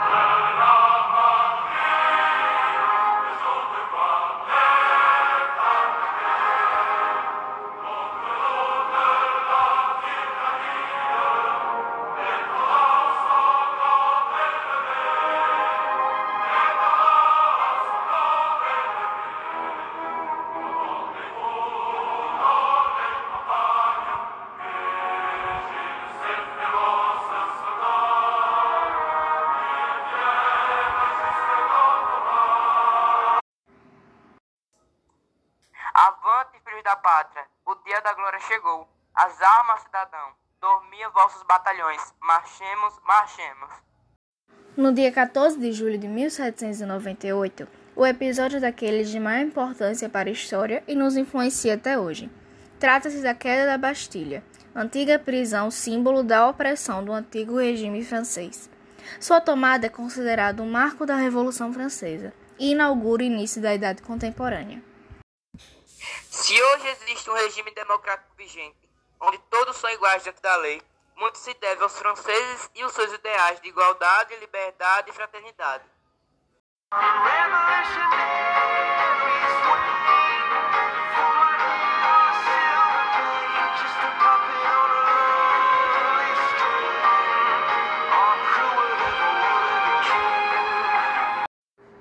you da pátria, o dia da glória chegou. As armas, cidadão, dormia vossos batalhões. Marchemos, marchemos. No dia 14 de julho de 1798, o episódio daqueles de maior importância para a história e nos influencia até hoje. Trata-se da queda da Bastilha, antiga prisão símbolo da opressão do antigo regime francês. Sua tomada é considerada um marco da Revolução Francesa e inaugura o início da Idade Contemporânea. Se hoje existe um regime democrático vigente, onde todos são iguais diante da lei, muito se deve aos franceses e os seus ideais de igualdade, liberdade e fraternidade.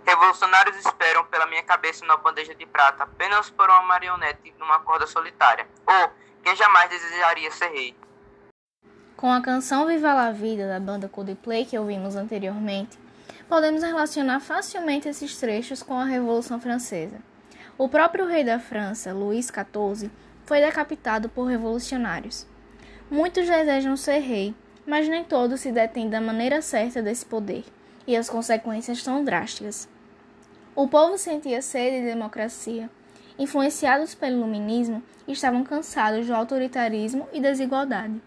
Revolucionários esperam minha cabeça numa bandeja de prata, apenas por uma marionete numa corda solitária. Ou quem jamais desejaria ser rei? Com a canção Viva la Vida da banda Coldplay que ouvimos anteriormente, podemos relacionar facilmente esses trechos com a Revolução Francesa. O próprio rei da França, Luís XIV, foi decapitado por revolucionários. Muitos desejam ser rei, mas nem todos se detêm da maneira certa desse poder, e as consequências são drásticas. O povo sentia sede de democracia. Influenciados pelo iluminismo, estavam cansados do autoritarismo e desigualdade.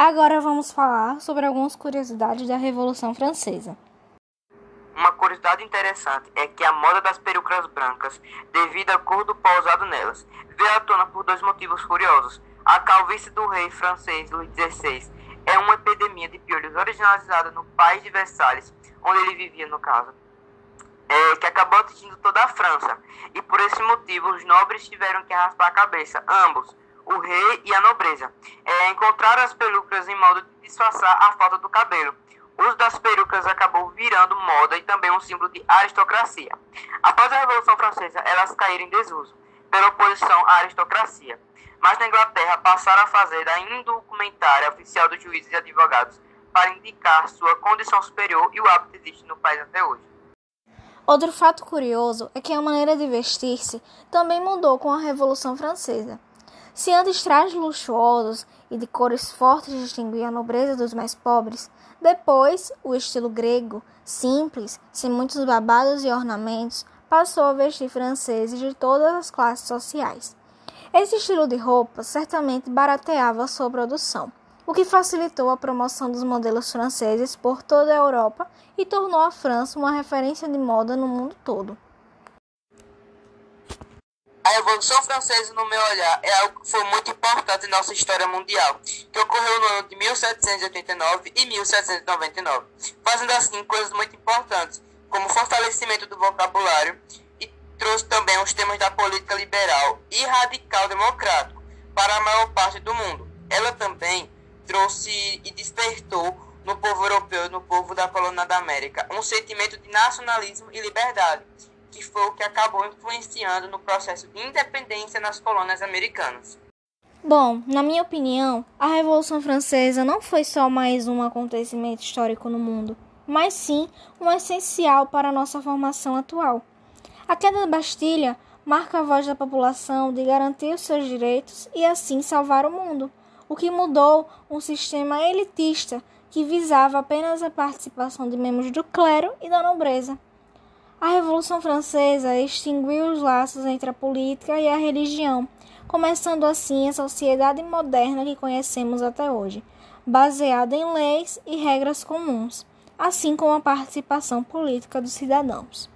Agora vamos falar sobre algumas curiosidades da Revolução Francesa. Uma curiosidade interessante é que a moda das perucas brancas, devido à cor do pó usado nelas, veio à tona por dois motivos curiosos. A calvície do rei francês Louis XVI é uma epidemia de piolhos originalizada no país de Versalhes, onde ele vivia no caso, é, que acabou atingindo toda a França. E por esse motivo os nobres tiveram que raspar a cabeça, ambos, o rei e a nobreza. É, encontraram as perucas em modo de disfarçar a falta do cabelo. O uso das perucas acabou virando moda e também um símbolo de aristocracia. Após a Revolução Francesa, elas caíram em desuso, pela oposição à aristocracia. Mas na Inglaterra passaram a fazer da indumentária oficial dos juízes e advogados para indicar sua condição superior e o hábito existe no país até hoje. Outro fato curioso é que a maneira de vestir-se também mudou com a Revolução Francesa. Se antes trajes luxuosos e de cores fortes distinguiam a nobreza dos mais pobres, depois o estilo grego, simples, sem muitos babados e ornamentos, passou a vestir franceses de todas as classes sociais. Esse estilo de roupa certamente barateava sua produção, o que facilitou a promoção dos modelos franceses por toda a Europa e tornou a França uma referência de moda no mundo todo. A Revolução Francesa, no meu olhar, é algo que foi muito importante em nossa história mundial, que ocorreu no ano de 1789 e 1799, fazendo assim coisas muito importantes, como fortalecimento do vocabulário e trouxe também os temas da política liberal e radical democrático para a maior parte do mundo. Ela também trouxe e despertou no povo europeu e no povo da colônia da América um sentimento de nacionalismo e liberdade, que foi o que acabou influenciando no processo de independência nas colônias americanas. Bom, na minha opinião, a Revolução Francesa não foi só mais um acontecimento histórico no mundo, mas sim um essencial para a nossa formação atual. A queda da Bastilha marca a voz da população de garantir os seus direitos e assim salvar o mundo, o que mudou um sistema elitista que visava apenas a participação de membros do clero e da nobreza. A Revolução Francesa extinguiu os laços entre a política e a religião, começando assim a sociedade moderna que conhecemos até hoje, baseada em leis e regras comuns, assim como a participação política dos cidadãos.